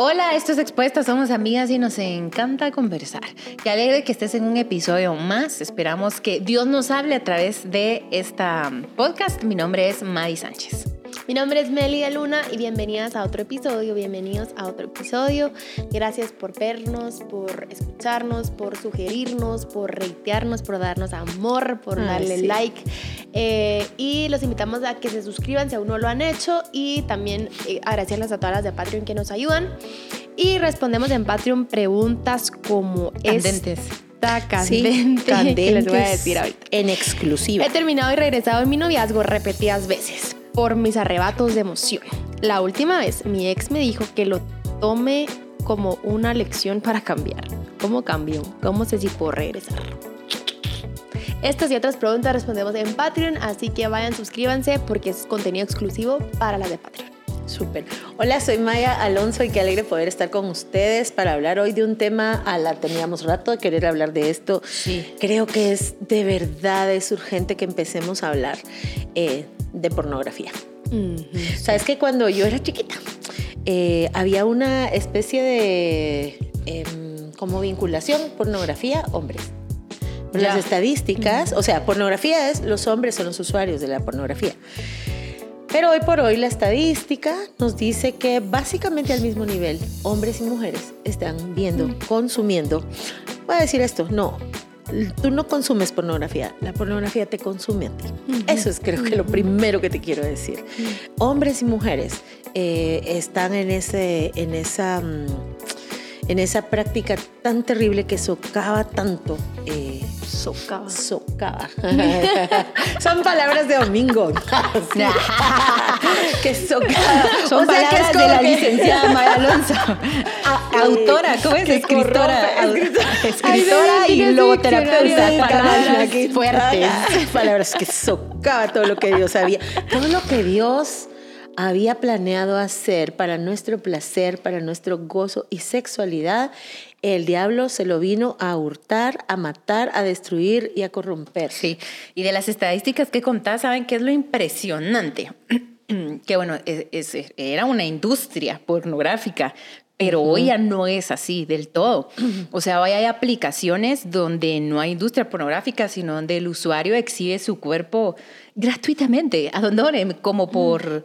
Hola, esto es Expuesta, somos amigas y nos encanta conversar. Qué alegre que estés en un episodio más. Esperamos que Dios nos hable a través de esta podcast. Mi nombre es Madi Sánchez. Mi nombre es Melia Luna y bienvenidas a otro episodio, bienvenidos a otro episodio. Gracias por vernos, por escucharnos, por sugerirnos, por reitearnos, por darnos amor, por darle like. Eh, y los invitamos a que se suscriban si aún no lo han hecho y también eh, agradecerles a todas las de Patreon que nos ayudan. Y respondemos en Patreon preguntas como Candentes. esta candente candentes que les voy a decir ahorita. En exclusiva. He terminado y regresado en mi noviazgo repetidas veces por mis arrebatos de emoción. La última vez mi ex me dijo que lo tome como una lección para cambiar. ¿Cómo cambió? ¿Cómo sé si puedo regresar? Estas y otras preguntas respondemos en Patreon, así que vayan, suscríbanse porque es contenido exclusivo para las de Patreon. Súper. Hola, soy Maya Alonso y qué alegre poder estar con ustedes para hablar hoy de un tema a la teníamos rato de querer hablar de esto. Sí. Creo que es de verdad, es urgente que empecemos a hablar eh, de pornografía. Sabes que cuando yo era chiquita eh, había una especie de em, como vinculación pornografía hombres. Las estadísticas, o sea, pornografía es los hombres son los usuarios de la pornografía. Pero hoy por hoy la estadística nos dice que básicamente al mismo nivel hombres y mujeres están viendo, consumiendo. Voy a decir esto, no, tú no consumes pornografía, la pornografía te consume a ti. Eso es creo que lo primero que te quiero decir. Hombres y mujeres eh, están en, ese, en, esa, mm, en esa práctica tan terrible que socava tanto. eh, Socava. Socava. Son palabras de domingo. Sí. que socava. Son O sea, que es palabras como de la que- licenciada Maya Alonso. Ah, Autora, ¿cómo es? Escritora. escritora. Escritora Ay, y logoterapeuta. Palabras palabras que- fuertes. Palabras que socava todo lo que Dios había. Todo lo que Dios había planeado hacer para nuestro placer, para nuestro gozo y sexualidad, el diablo se lo vino a hurtar, a matar, a destruir y a corromper. Sí, y de las estadísticas que contás, ¿saben qué es lo impresionante? que bueno, es- es- era una industria pornográfica, pero hoy ya no es así del todo. O sea, hoy hay aplicaciones donde no hay industria pornográfica, sino donde el usuario exhibe su cuerpo gratuitamente, ¿a dónde? Como por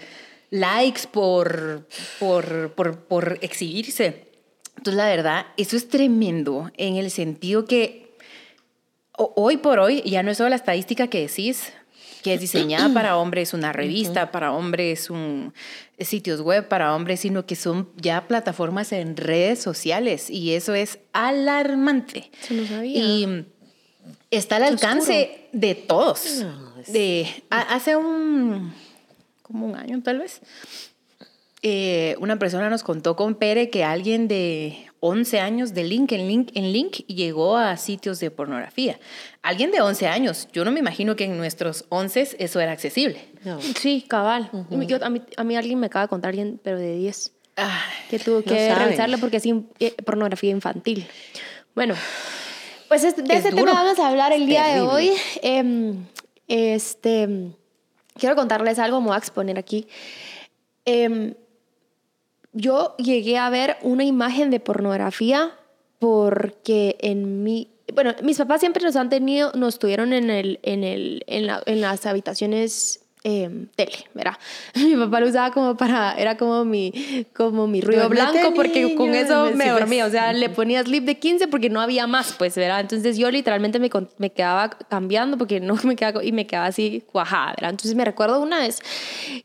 likes, por, por, por, por exhibirse. Entonces, la verdad, eso es tremendo en el sentido que hoy por hoy ya no es solo la estadística que decís, que es diseñada para hombres, una revista para hombres, un sitios web para hombres, sino que son ya plataformas en redes sociales y eso es alarmante. Eso no sabía. Y está al alcance de todos. No, es- De, a- hace un, como un año tal vez, eh, una persona nos contó con Pere que alguien de 11 años de link en link en link llegó a sitios de pornografía. Alguien de 11 años, yo no me imagino que en nuestros 11 eso era accesible. No. Sí, cabal. Yo- a, mí, a mí alguien me acaba de contar, alguien, pero de 10, Ay, que tuvo No que saben. revisarlo porque es in- eh, pornografía infantil. Bueno, pues es- de Es ese duro. tema vamos a hablar el día de hoy. Em, este, quiero contarles algo, me voy a exponer aquí. Em, yo llegué a ver una imagen de pornografía porque en mi bueno mis papás siempre nos han tenido nos tuvieron en el en el en, la- en las habitaciones eh, tele verdad mi papá lo usaba como para era como mi como mi ruido blanco porque con niño, eso me pues. dormía. O sea le ponía sleep de 15 porque no había más pues verdad entonces yo literalmente me, me quedaba cambiando porque no me quedaba y me quedaba así cuajada verdad entonces me recuerdo una vez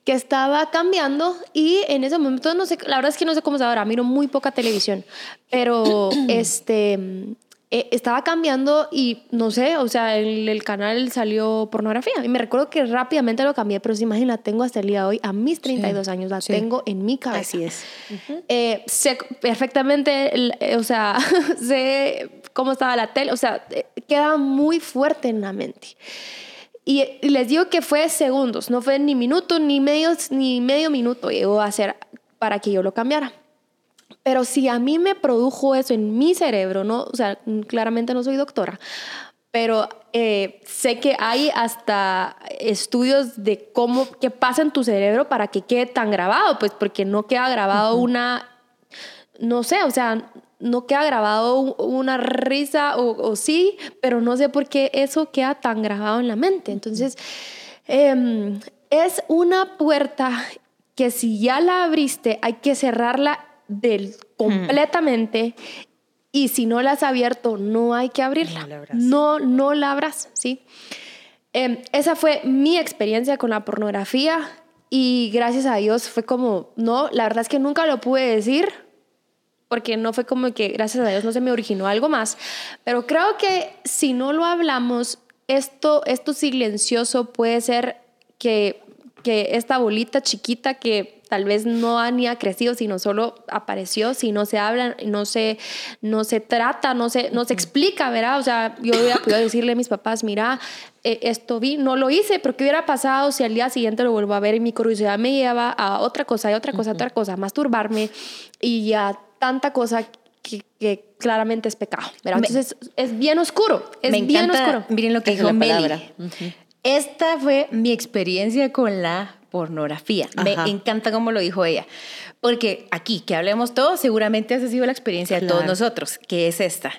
que estaba cambiando y en ese momento no sé la verdad es que no sé cómo es ahora miro muy poca televisión pero este eh, estaba cambiando y no sé, o sea, el, el canal salió pornografía. Y me recuerdo que rápidamente lo cambié, pero esa imagen la tengo hasta el día de hoy. A mis 32 años la sí. tengo en mi cabeza. Así es. Eh, sé perfectamente, eh, o sea, sé cómo estaba la tele, o sea, eh, queda muy fuerte en la mente. Y, y les digo que fue segundos, no fue ni minuto, ni medio, ni medio minuto llegó a ser para que yo lo cambiara. Pero si a mí me produjo eso en mi cerebro, ¿no? O sea, claramente no soy doctora, pero eh, sé que hay hasta estudios de cómo, qué pasa en tu cerebro para que quede tan grabado, pues porque no queda grabado una no sé, o sea, no queda grabado una risa o, sí, pero no sé por qué eso queda tan grabado en la mente. Entonces, em, es una puerta que si ya la abriste, hay que cerrarla del, completamente. Y si no la has abierto, no hay que abrirla. No, no la abras, ¿sí? Em, esa fue mi experiencia con la pornografía y gracias a Dios fue como, no, la verdad es que nunca lo pude decir porque no fue como que gracias a Dios no se me originó algo más, pero creo que si no lo hablamos, esto, esto silencioso puede ser que, que esta bolita chiquita que tal vez no ha ni ha crecido, sino solo apareció, si no se habla, no se, no se trata, no se, no se explica, ¿verdad? O sea, yo hubiera podido decirle a mis papás, mira, eh, esto vi, no lo hice, pero ¿qué hubiera pasado si al día siguiente lo vuelvo a ver y mi curiosidad me lleva a otra cosa, y otra cosa, otra cosa, a masturbarme y ya tanta cosa que, claramente es pecado, ¿verdad? Entonces es bien oscuro, es me bien oscuro. Miren lo que dijo Meli. Esta fue mi experiencia con la pornografía. Me encanta cómo lo dijo ella. Porque aquí, que hablemos todos, seguramente ha sido la experiencia de todos nosotros, que es esta.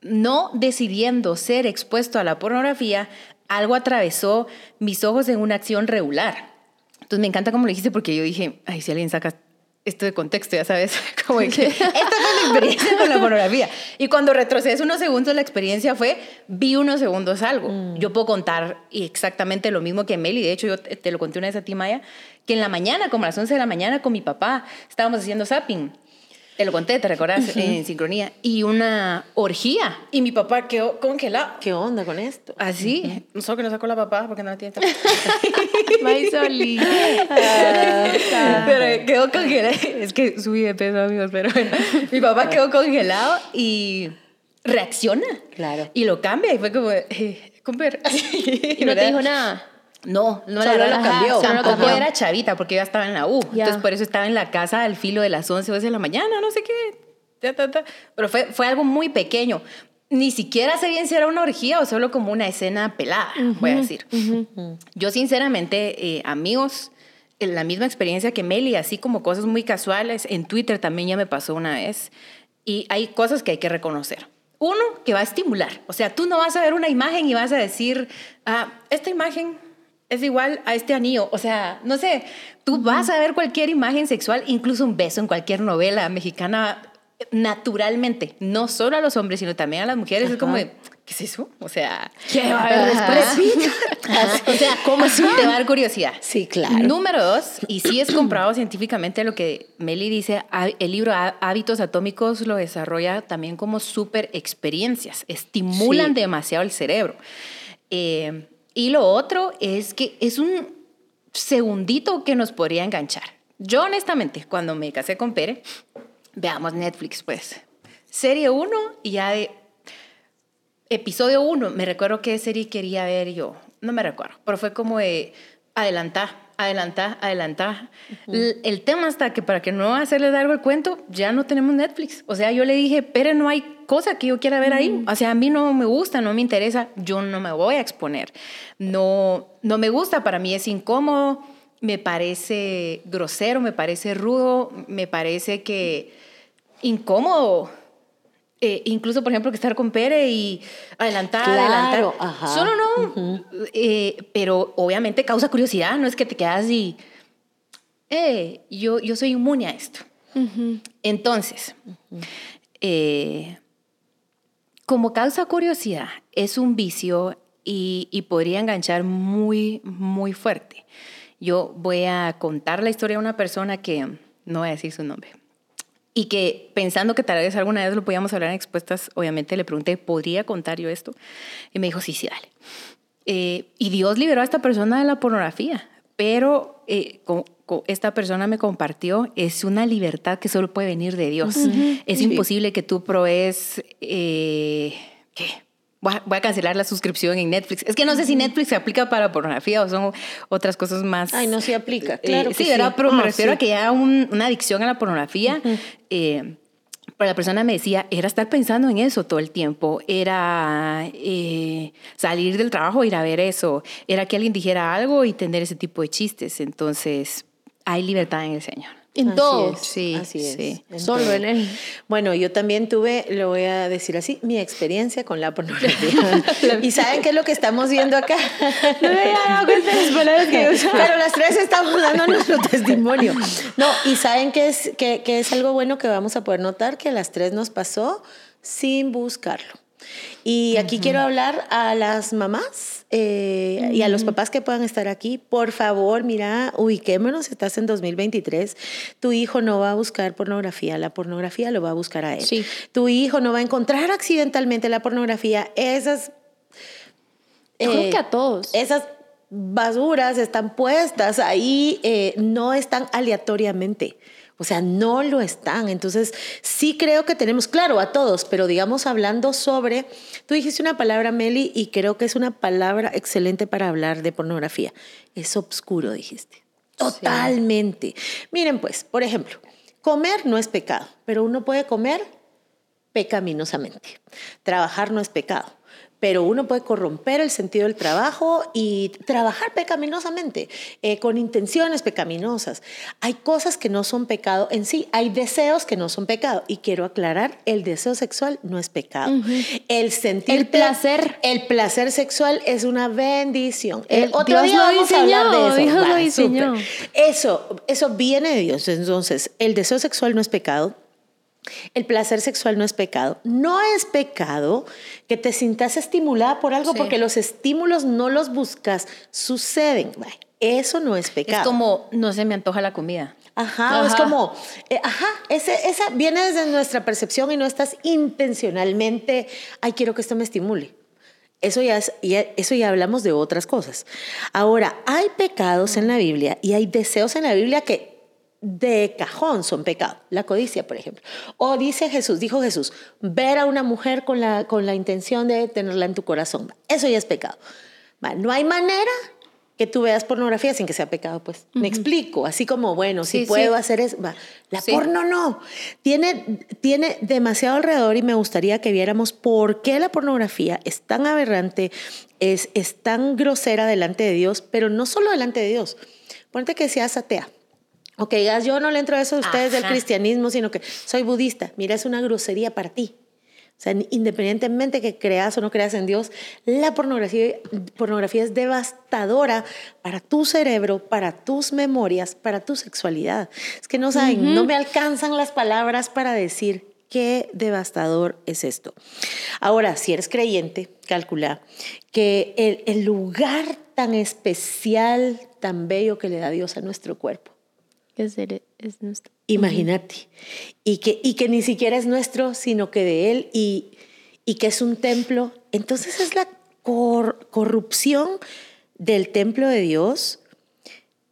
No decidiendo ser expuesto a la pornografía, algo atravesó mis ojos en una acción regular. Entonces me encanta cómo lo dijiste porque yo dije, ay, si alguien saca esto de contexto, ya sabes, como que esta fue mi experiencia con la pornografía. Y cuando retrocedes unos segundos, la experiencia fue, vi unos segundos algo. Mm. Yo puedo contar exactamente lo mismo que Meli, de hecho yo te lo conté una vez a ti, Maya, que en la mañana, como a las 11 de la mañana con mi papá, estábamos haciendo zapping te lo conté, te recordás, en sincronía. Y una orgía. Y mi papá quedó congelado. ¿Qué onda con esto? Así. No solo que no sacó la papá porque no la tiene. Maisoli. Ah, pero quedó congelado. Es que subí de peso, amigos, pero bueno. Mi papá quedó congelado y reacciona. Claro. Y lo cambia y fue como, eh, y no te dijo nada. No, no Solo la lo cambió. Tampoco era chavita porque yo ya estaba en la U. Entonces por eso estaba en la casa al filo de las 11 o 12 de la mañana, no sé qué. Pero fue, fue algo muy pequeño. Ni siquiera sé bien si era una orgía o solo como una escena pelada, voy a decir. Yo sinceramente, eh, amigos, en la misma experiencia que Meli, así como cosas muy casuales, en Twitter también ya me pasó una vez. Y hay cosas que hay que reconocer. Uno, que va a estimular. O sea, tú no vas a ver una imagen y vas a decir, ah, esta imagen es igual a este anillo. O sea, no sé, tú vas a ver cualquier imagen sexual, incluso un beso en cualquier novela mexicana naturalmente, no solo a los hombres, sino también a las mujeres. Es como de, ¿qué es eso? O sea, ¿qué va a haber después? o sea, ¿cómo así te va a dar curiosidad? Sí, claro. Número dos, y sí es comprobado científicamente lo que Meli dice, el libro Hábitos Atómicos lo desarrolla también como super experiencias, estimulan demasiado el cerebro. Eh, y lo otro es que es un segundito que nos podría enganchar. Yo honestamente, cuando me casé con Pere, veamos Netflix pues, serie 1 y ya de episodio 1, me recuerdo qué serie quería ver yo, no me recuerdo, pero fue como de adelantar, adelantar, adelantar. el, tema está que para que no hacerle largo el cuento, ya no tenemos Netflix. O sea, yo le dije, Pere, no hay cosa que yo quiera ver ahí. O sea, a mí no me gusta, no me interesa, yo no me voy a exponer. No, no me gusta, para mí es incómodo, me parece grosero, me parece rudo, me parece que incómodo. Eh, incluso, por ejemplo, que estar con Pere y adelantar, adelantar. Solo no. Eh, pero obviamente causa curiosidad, no es que te quedas y. Eh, yo, yo soy inmune a esto. Entonces, eh, como causa curiosidad, es un vicio y, podría enganchar muy, muy fuerte. Yo voy a contar la historia de una persona que no voy a decir su nombre. Y que pensando que tal vez alguna vez lo podíamos hablar en expuestas, obviamente le pregunté, ¿podría contar yo esto? Y me dijo, sí, sí, dale. Eh, y Dios liberó a esta persona de la pornografía, pero eh, esta persona me compartió, es una libertad que solo puede venir de Dios. Es imposible que tú provees, eh, ¿qué? Voy a, cancelar la suscripción en Netflix. Es que no sé si Netflix se aplica para pornografía o son otras cosas más. Ay, no se aplica, claro. sí, ¿verdad? Pero me ah, refiero a que haya una adicción a la pornografía. Pero la persona me decía, era estar pensando en eso todo el tiempo, era eh, salir del trabajo, ir a ver eso, era que alguien dijera algo y tener ese tipo de chistes. Entonces, hay libertad en el Señor. En Así todo. es, Sí, así es, sí. en Solo todo. en él. Bueno, yo también tuve, lo voy a decir así, mi experiencia con la pornografía. ¿Y saben qué es lo que estamos viendo acá? No me había dado cuenta de las palabras que usaba. Pero las tres estamos dando nuestro testimonio. No, y saben que es, que, que es algo bueno que vamos a poder notar que a las tres nos pasó sin buscarlo. Y aquí quiero hablar a las mamás eh, y a los papás que puedan estar aquí. Por favor, mira, ubiquémonos, estás en 2023. Tu hijo no va a buscar pornografía, la pornografía lo va a buscar a él. Sí. Tu hijo no va a encontrar accidentalmente la pornografía. Esas Yo creo eh, que a todos. esas basuras están puestas ahí, eh, no están aleatoriamente. O sea, no lo están. Entonces, sí creo que tenemos, claro, a todos, pero digamos hablando sobre, tú dijiste una palabra, Meli, y creo que es una palabra excelente para hablar de pornografía. Es obscuro, dijiste. Totalmente. Miren, pues, por ejemplo, comer no es pecado, pero uno puede comer pecaminosamente. Trabajar no es pecado, pero uno puede corromper el sentido del trabajo y trabajar pecaminosamente, eh, con intenciones pecaminosas. Hay cosas que no son pecado en sí, hay deseos que no son pecado. Y quiero aclarar, el deseo sexual no es pecado. El sentir El placer. El placer sexual es una bendición. El- El otro Dios día lo vamos a hablar de eso. Dios lo Va, diseñó. súper. Eso, eso viene de Dios. Entonces, el deseo sexual no es pecado. El placer sexual no es pecado. No es pecado que te sientas estimulada por algo Sí. porque los estímulos no los buscas, suceden. Eso no es pecado. Es como, no se me antoja la comida. Ajá, o es Ajá. como, eh, ajá, ese, esa viene desde nuestra percepción y no estás intencionalmente, ay, quiero que esto me estimule. Eso ya, es, ya- eso ya hablamos de otras cosas. Ahora, hay pecados en la Biblia y hay deseos en la Biblia que de cajón son pecados. La codicia, por ejemplo. O dice Jesús, dijo Jesús, ver a una mujer con la, con la intención de tenerla en tu corazón. Eso ya es pecado. No hay manera que tú veas pornografía sin que sea pecado, pues. Me explico. Así como, bueno, si puedo sí. hacer eso. Va. La Sí. porno no. Tiene, tiene demasiado alrededor y me gustaría que viéramos por qué la pornografía es tan aberrante, es, es tan grosera delante de Dios, pero no solo delante de Dios. Ponte que seas atea. O que digas, yo no le entro a eso de ustedes del Ajá. cristianismo, sino que soy budista. Mira, es una grosería para ti. O sea, independientemente que creas o no creas en Dios, la pornografía, pornografía es devastadora para tu cerebro, para tus memorias, para tu sexualidad. Es que no saben, no me alcanzan las palabras para decir qué devastador es esto. Ahora, si eres creyente, calcula que el, el lugar tan especial, tan bello que le da Dios a nuestro cuerpo, Es, el- es nuestro. Imagínate. y, que, y que ni siquiera es nuestro, sino que de Él y, y que es un templo. Entonces es la cor- corrupción del templo de Dios,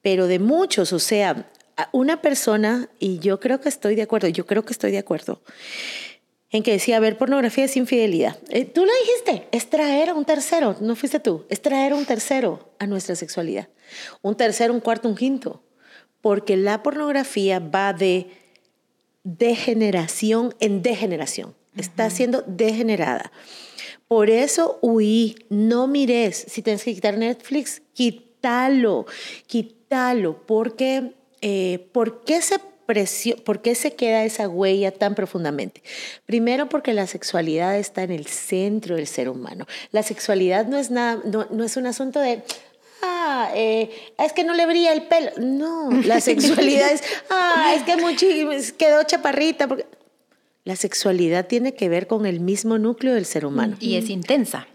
pero de muchos. O sea, una persona, y yo creo que estoy de acuerdo, yo creo que estoy de acuerdo, en que decía, ver pornografía es infidelidad. Eh, tú lo dijiste, es traer a un tercero, no fuiste tú, es traer a un tercero a nuestra sexualidad. Un tercero, un cuarto, un quinto. Porque la pornografía va de degeneración en degeneración. Está siendo degenerada. Por eso huí, no mires. Si tienes que quitar Netflix, quítalo, quítalo. Porque, eh, ¿por, qué se presio- ¿Por qué se queda esa huella tan profundamente? Primero porque la sexualidad está en el centro del ser humano. La sexualidad no es, nada, no, no es un asunto de, ah, eh, es que no le brilla el pelo. No, la sexualidad es, ah, es que muy chi- quedó chaparrita. Porque... La sexualidad tiene que ver con el mismo núcleo del ser humano. Y es intensa.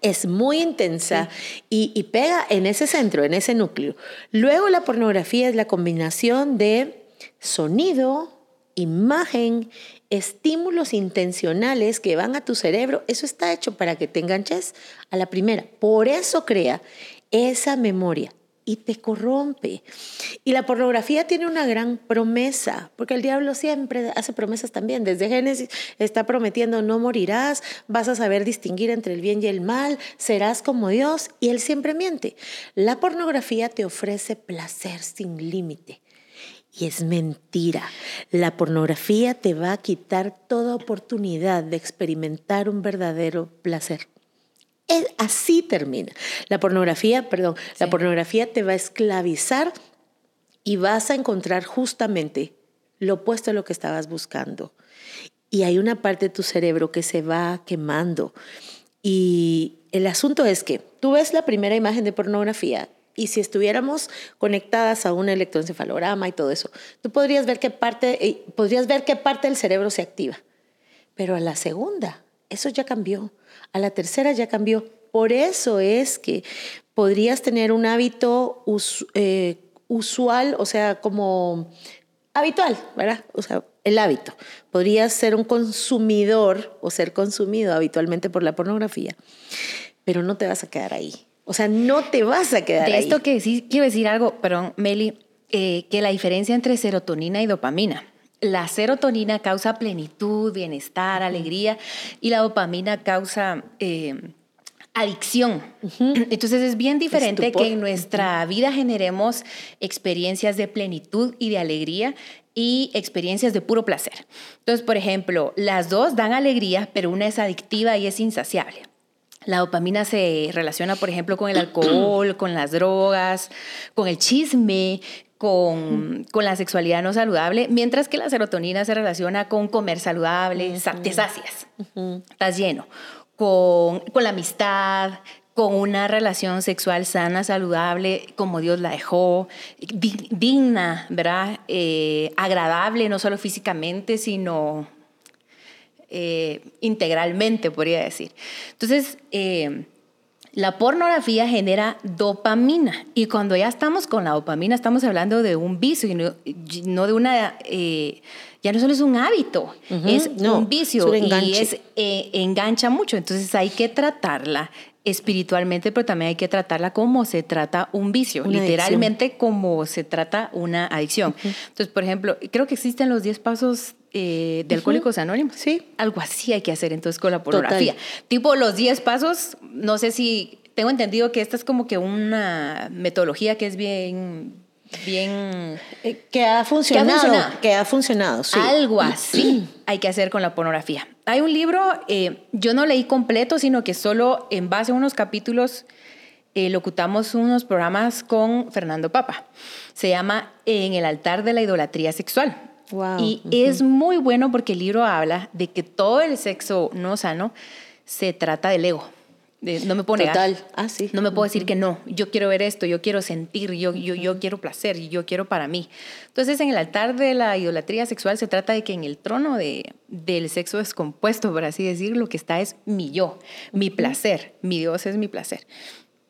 Es muy intensa y, y pega en ese centro, en ese núcleo. Luego la pornografía es la combinación de sonido, imagen, estímulos intencionales que van a tu cerebro. Eso está hecho para que te enganches a la primera. Por eso crea esa memoria y te corrompe. Y la pornografía tiene una gran promesa, porque el diablo siempre hace promesas también. Desde Génesis está prometiendo no morirás, vas a saber distinguir entre el bien y el mal, serás como Dios, y él siempre miente. La pornografía te ofrece placer sin límite. Y es mentira. La pornografía te va a quitar toda oportunidad de experimentar un verdadero placer. Es- así termina. La pornografía, perdón, la pornografía te va a esclavizar y vas a encontrar justamente lo opuesto a lo que estabas buscando. Y hay una parte de tu cerebro que se va quemando. Y el asunto es que tú ves la primera imagen de pornografía y si estuviéramos conectadas a un electroencefalograma y todo eso, tú podrías ver qué parte, eh, podrías ver qué parte del cerebro se activa. Pero a la segunda, eso ya cambió. A la tercera ya cambió. Por eso es que podrías tener un hábito eh, usual, o sea, como habitual, ¿verdad? O sea, el hábito. Podrías ser un consumidor o ser consumido habitualmente por la pornografía, pero no te vas a quedar ahí. O sea, no te vas a quedar ahí. De esto que decir, quiero decir algo, perdón, Meli, eh, que la diferencia entre serotonina y dopamina. La serotonina causa plenitud, bienestar, alegría y la dopamina causa eh, adicción. Entonces es bien diferente que en nuestra vida generemos experiencias de plenitud y de alegría y experiencias de puro placer. Entonces, por ejemplo, las dos dan alegría, pero una es adictiva y es insaciable. La dopamina se relaciona, por ejemplo, con el alcohol, con las drogas, con el chisme, con, con, la sexualidad no saludable, mientras que la serotonina se relaciona con comer saludable, te sacias, estás lleno, con, con la amistad, con una relación sexual sana, saludable, como Dios la dejó, digna, ¿verdad? Eh, agradable, no solo físicamente, sino eh, integralmente, podría decir. Entonces, eh, la pornografía genera dopamina. Y cuando ya estamos con la dopamina estamos hablando de un vicio y no, de una, ya no solo es un hábito, es un vicio y es, engancha mucho, entonces hay que tratarla espiritualmente, pero también hay que tratarla como se trata un vicio, literalmente como se trata una adicción. Entonces, por ejemplo, creo que existen los 10 pasos eh, de Alcohólicos Anónimos. Sí. Algo así hay que hacer entonces con la pornografía. Tipo los 10 pasos, no sé si tengo entendido que esta es como que una metodología que es bien bien eh, que ha funcionado, que ha funcionado, sí. Algo así hay que hacer con la pornografía. Hay un libro, eh, yo no leí completo, sino que solo en base a unos capítulos eh, locutamos unos programas con Fernando Papa. Se llama En el altar de la idolatría sexual. Y es muy bueno porque el libro habla de que todo el sexo no sano se trata del ego no me pone Total. Ah, sí. No me puedo decir que no. Yo quiero ver esto, yo quiero sentir, yo, yo, yo quiero placer, yo quiero para mí. Entonces, en el altar de la idolatría sexual se trata de que en el trono de, del sexo descompuesto, por así decirlo, lo que está es mi yo, mi placer. Mi Dios es mi placer.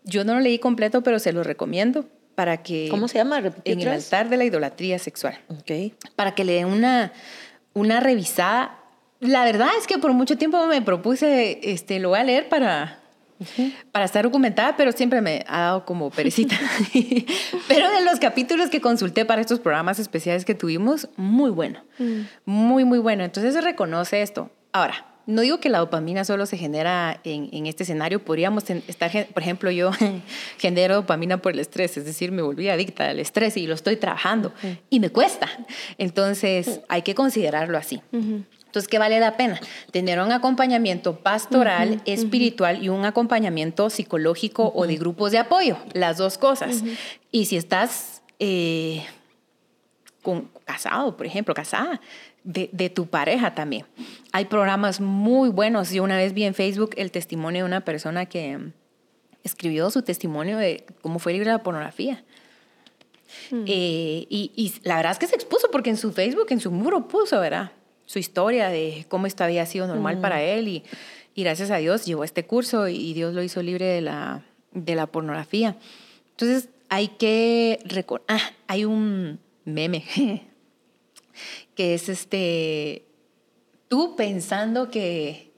Yo no lo leí completo, pero se lo recomiendo para que... ¿Cómo se llama? En el altar de la idolatría sexual. Ok. Para que le den una, una revisada. La verdad es que por mucho tiempo me propuse, este, lo voy a leer para para estar documentada, pero siempre me ha dado como perecita. pero de los capítulos que consulté para estos programas especiales que tuvimos, muy bueno, mm. muy, muy bueno. Entonces se reconoce esto. Ahora, no digo que la dopamina solo se genera en, este escenario, podríamos estar, por ejemplo, yo genero dopamina por el estrés, es decir, me volví adicta al estrés y lo estoy trabajando y me cuesta. Entonces, hay que considerarlo así. Entonces, ¿qué vale la pena? Tener un acompañamiento pastoral, espiritual y un acompañamiento psicológico o de grupos de apoyo, las dos cosas. Y si estás eh, con, casado, por ejemplo, casada, de, tu pareja también. Hay programas muy buenos. Yo una vez vi en Facebook el testimonio de una persona que escribió su testimonio de cómo fue libre de la pornografía. Mm. Eh, y, y, la verdad es que se expuso porque en su Facebook, en su muro puso, ¿verdad? su historia de cómo esto había sido normal para él y, y, gracias a Dios llevó este curso y Dios lo hizo libre de la, de la pornografía. Entonces hay que recordar, ah, hay un meme que es este, tú pensando que,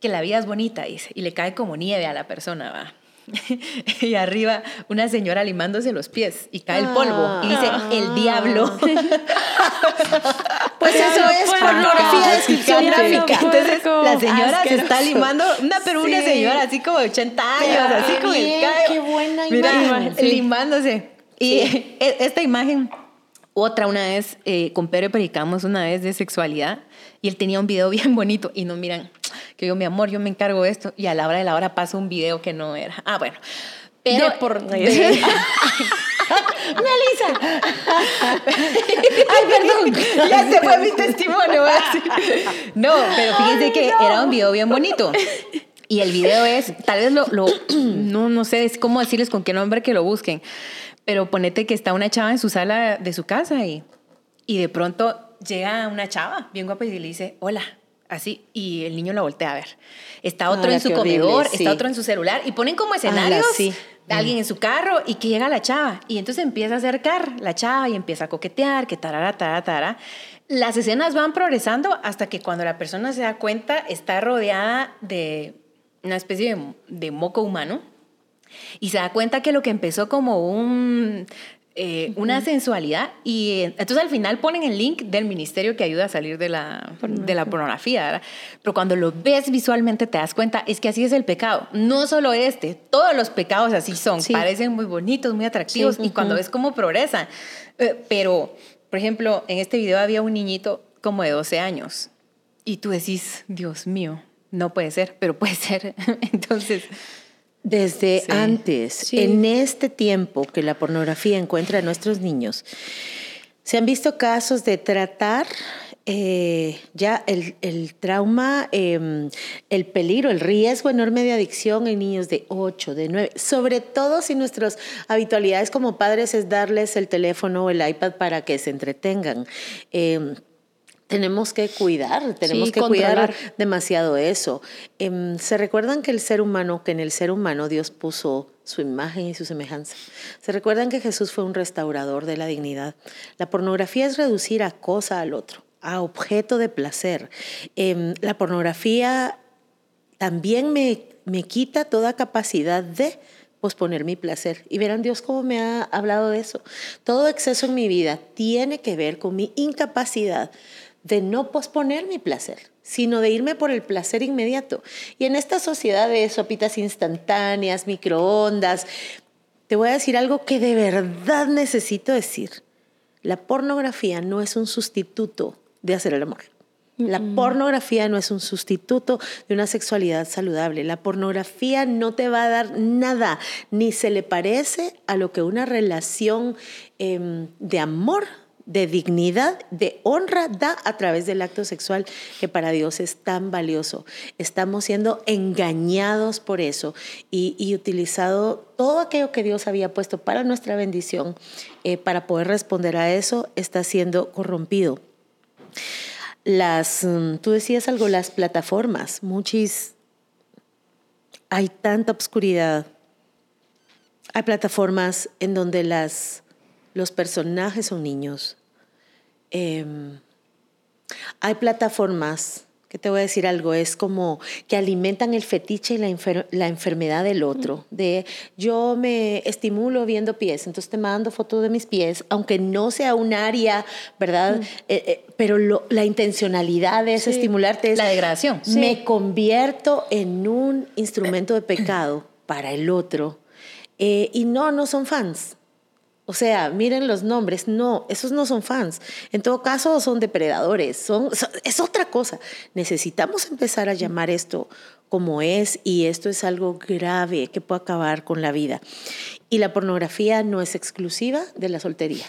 que la vida es bonita, dice, y le cae como nieve a la persona, va. y arriba una señora limándose los pies y cae el polvo y dice el ah. diablo. pues eso es pornografía descripción gráfica. Entonces la señora se está limando, una pero una señora así como de 80 años, así como el Qué buena imagen. limándose. Y e, esta imagen otra una vez, eh, con Pedro predicamos una vez de sexualidad y él tenía un video bien bonito y no miran, que yo, mi amor, yo me encargo de esto y a la hora de la hora pasa un video que no era. Ah, bueno. Pero, por... Melissa. Ay, perdón. ya se fue mi testimonio. No, pero fíjense que era un video bien bonito. Y el video es, tal vez lo, lo no, no sé es cómo decirles con qué nombre que lo busquen, pero ponete que está una chava en su sala de su casa y, y de pronto llega una chava bien guapa y le dice, hola, así, y el niño la voltea a ver. Está otro en su horrible, comedor, sí. está otro en su celular, y ponen como escenarios sí. de alguien en su carro y que llega la chava, y entonces empieza a acercar la chava y empieza a coquetear, que tarara, tarara, tarara. Las escenas van progresando hasta que cuando la persona se da cuenta está rodeada de una especie de, de moco humano y se da cuenta que lo que empezó como un, eh, una sensualidad y eh, entonces al final ponen el link del ministerio que ayuda a salir de la, de la pornografía, ¿verdad? Pero cuando lo ves visualmente te das cuenta, es que así es el pecado. No solo este, todos los pecados así son, Sí. parecen muy bonitos, muy atractivos Sí, y cuando ves cómo progresan. Eh, pero, por ejemplo, en este video había un niñito como de 12 años y tú decís, Dios mío, no puede ser, pero puede ser. Entonces... Desde Sí. antes, Sí. en este tiempo que la pornografía encuentra a nuestros niños, se han visto casos de tratar eh, ya el, el trauma, eh, el peligro, el riesgo enorme de adicción en niños de 8, de 9, sobre todo si nuestras habitualidades como padres es darles el teléfono o el iPad para que se entretengan. Eh, tenemos que cuidar, tenemos Sí, que controlar. cuidar demasiado eso. Em, Se recuerdan que el ser humano, que en el ser humano Dios puso su imagen y su semejanza. Se recuerdan que Jesús fue un restaurador de la dignidad. La pornografía es reducir a cosa al otro, a objeto de placer. Em, la pornografía también me, me quita toda capacidad de posponer mi placer. Y verán Dios cómo me ha hablado de eso. Todo exceso en mi vida tiene que ver con mi incapacidad de no posponer mi placer, sino de irme por el placer inmediato. Y en esta sociedad de sopitas instantáneas, microondas, te voy a decir algo que de verdad necesito decir. La pornografía no es un sustituto de hacer el amor. La pornografía no es un sustituto de una sexualidad saludable. La pornografía no te va a dar nada, ni se le parece a lo que una relación em, de amor, de dignidad, de honra da a través del acto sexual que para Dios es tan valioso. Estamos siendo engañados por eso y, y utilizado todo aquello que Dios había puesto para nuestra bendición, eh, para poder responder a eso, está siendo corrompido las, mm, tú decías algo, las plataformas, muchis, hay tanta obscuridad. Hay plataformas en donde las, los personajes son niños. Em, hay plataformas, que te voy a decir algo, es como que alimentan el fetiche y la, enfer- la enfermedad del otro. De yo me estimulo viendo pies, entonces te mando fotos de mis pies, aunque no sea un área, ¿verdad? Eh, eh, pero lo- la intencionalidad de ese Sí. estimularte es La degradación. me convierto en un instrumento de pecado para el otro. Eh, y no, no son fans. O sea, miren los nombres. No, esos no son fans. En todo caso, son depredadores. Son, son- es otra cosa. Necesitamos empezar a llamar esto como es y esto es algo grave que puede acabar con la vida. Y la pornografía no es exclusiva de la soltería.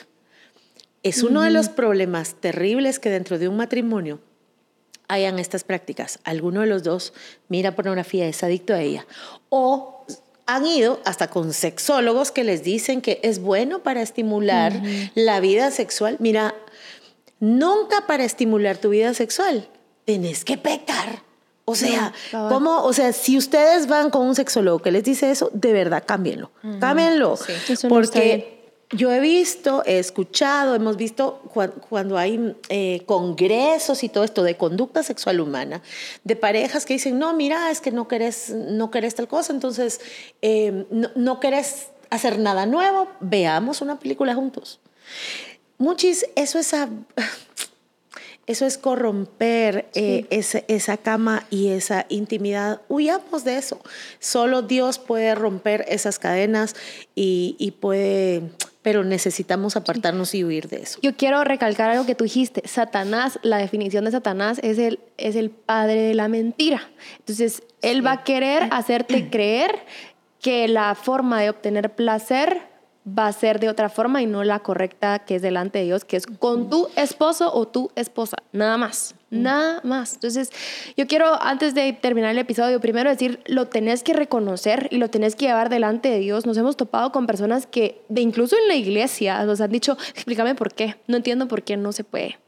Es uno de los problemas terribles que dentro de un matrimonio hayan estas prácticas. Alguno de los dos mira pornografía, es adicto a ella. O han ido hasta con sexólogos que les dicen que es bueno para estimular la vida sexual. Mira, nunca para estimular tu vida sexual tenés que pecar. O sea. ¿cómo? O sea, si ustedes van con un sexólogo que les dice eso, de verdad, cámbienlo. Cámbienlo. Sí. No está bien. porque yo he visto, he escuchado, hemos visto cua- cuando hay eh, congresos y todo esto de conducta sexual humana, de parejas que dicen, no, mira, es que no querés, no querés tal cosa, entonces eh, no, no querés hacer nada nuevo, veamos una película juntos. Muchis, eso es, a- eso es corromper eh, esa, esa cama y esa intimidad. Huyamos de eso. Solo Dios puede romper esas cadenas y, y puede, pero necesitamos apartarnos y huir de eso. Yo quiero recalcar algo que tú dijiste. Satanás, la definición de Satanás es el, es el padre de la mentira. Entonces, él va a querer hacerte creer que la forma de obtener placer va a ser de otra forma y no la correcta que es delante de Dios, que es con tu esposo o tu esposa, nada más, nada más. Entonces, yo quiero, antes de terminar el episodio, primero decir, lo tenés que reconocer y lo tenés que llevar delante de Dios. Nos hemos topado con personas que, de incluso en la iglesia, nos han dicho, explícame por qué, no entiendo por qué no se puede.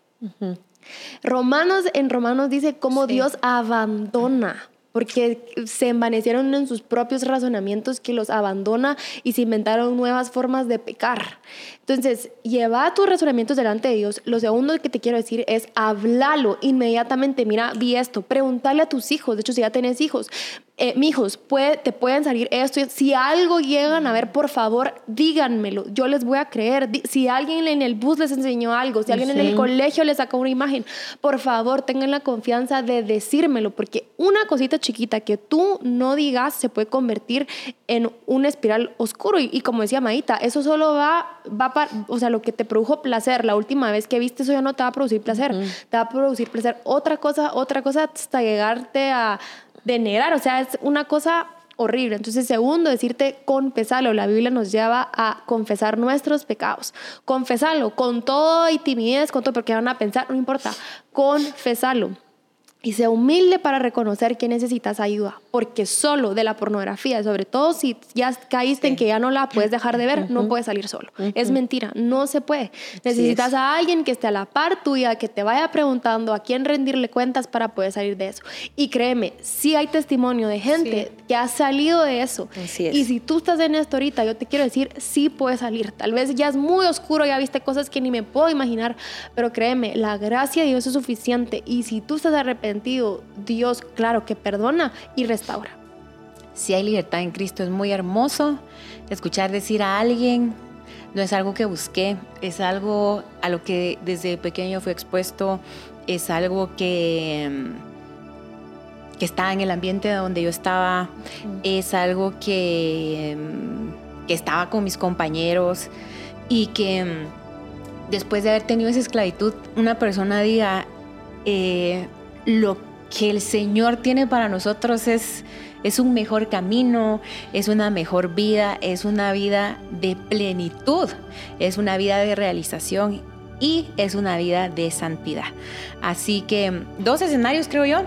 Romanos, en Romanos dice cómo Dios abandona porque se envanecieron en sus propios razonamientos que los abandona y se inventaron nuevas formas de pecar. Entonces, lleva tus razonamientos delante de Dios. Lo segundo que te quiero decir es háblalo inmediatamente. Mira, vi esto, pregúntale a tus hijos. De hecho, si ya tenés hijos, eh, mijos, puede, te pueden salir esto. Si algo llegan a ver, por favor, díganmelo. Yo les voy a creer. Si alguien en el bus les enseñó algo, si alguien en el colegio les sacó una imagen, por favor, tengan la confianza de decírmelo, porque una cosita chiquita que tú no digas se puede convertir en un espiral oscuro. Y, como decía Maíta, eso solo va, va para, o sea, lo que te produjo placer la última vez que viste eso ya no te va a producir placer, te va a producir placer otra cosa, otra cosa hasta llegarte a denegrar, o sea, es una cosa horrible. Entonces, segundo, decirte confesalo. La Biblia nos lleva a confesar nuestros pecados. Confesalo con todo y timidez, con todo, porque van a pensar, no importa, confesalo y sea humilde para reconocer que necesitas ayuda, porque solo de la pornografía, sobre todo si ya caíste en que ya no la puedes dejar de ver, no puedes salir solo. Es mentira, no se puede. Necesitas a alguien que esté a la par tuya, que te vaya preguntando a quién rendirle cuentas para poder salir de eso. Y créeme, si hay testimonio de gente que ha salido de eso. Y si tú estás en esto ahorita, yo te quiero decir, sí puedes salir. Tal vez ya es muy oscuro, ya viste cosas que ni me puedo imaginar, pero créeme, la gracia de Dios es suficiente. Y si tú estás arrepentido, Dios, claro, que perdona y restaura. Si hay libertad en Cristo es muy hermoso. Escuchar decir a alguien no es algo que busqué, es algo a lo que desde pequeño fui expuesto, es algo que, mm, que está en el ambiente donde yo estaba, es algo que, mm, que estaba con mis compañeros y que mm, después de haber tenido esa esclavitud, una persona diga, eh, lo que el Señor tiene para nosotros es, es un mejor camino, es una mejor vida, es una vida de plenitud, es una vida de realización y es una vida de santidad. Así que dos escenarios creo yo.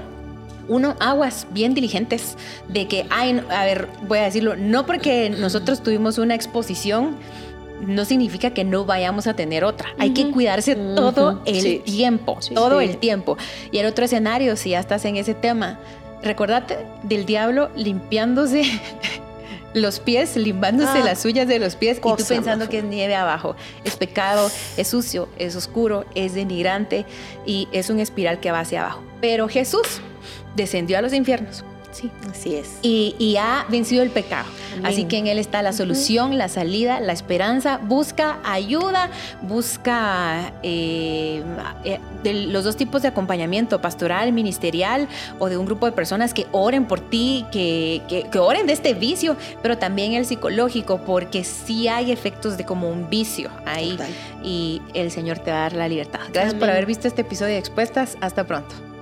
Uno, aguas bien diligentes de que, ay, a ver, voy a decirlo, no porque nosotros tuvimos una exposición no significa que no vayamos a tener otra. Hay que cuidarse todo el tiempo, todo el tiempo. Y el otro escenario, si ya estás en ese tema, recordate del diablo limpiándose los pies, limpiándose ah. las suyas de los pies y tú pensando que es nieve abajo. Es pecado, es sucio, es oscuro, es denigrante y es un espiral que va hacia abajo. Pero Jesús descendió a los infiernos Sí, así es. Y, ha vencido el pecado. Así que en Él está la solución, la salida, la esperanza. Busca ayuda, busca eh, eh, los dos tipos de acompañamiento, pastoral, ministerial o de un grupo de personas que oren por ti, que, que, oren de este vicio, pero también el psicológico, porque sí hay efectos de como un vicio ahí y el Señor te va a dar la libertad. Gracias por haber visto este episodio de Expuestas. Hasta pronto.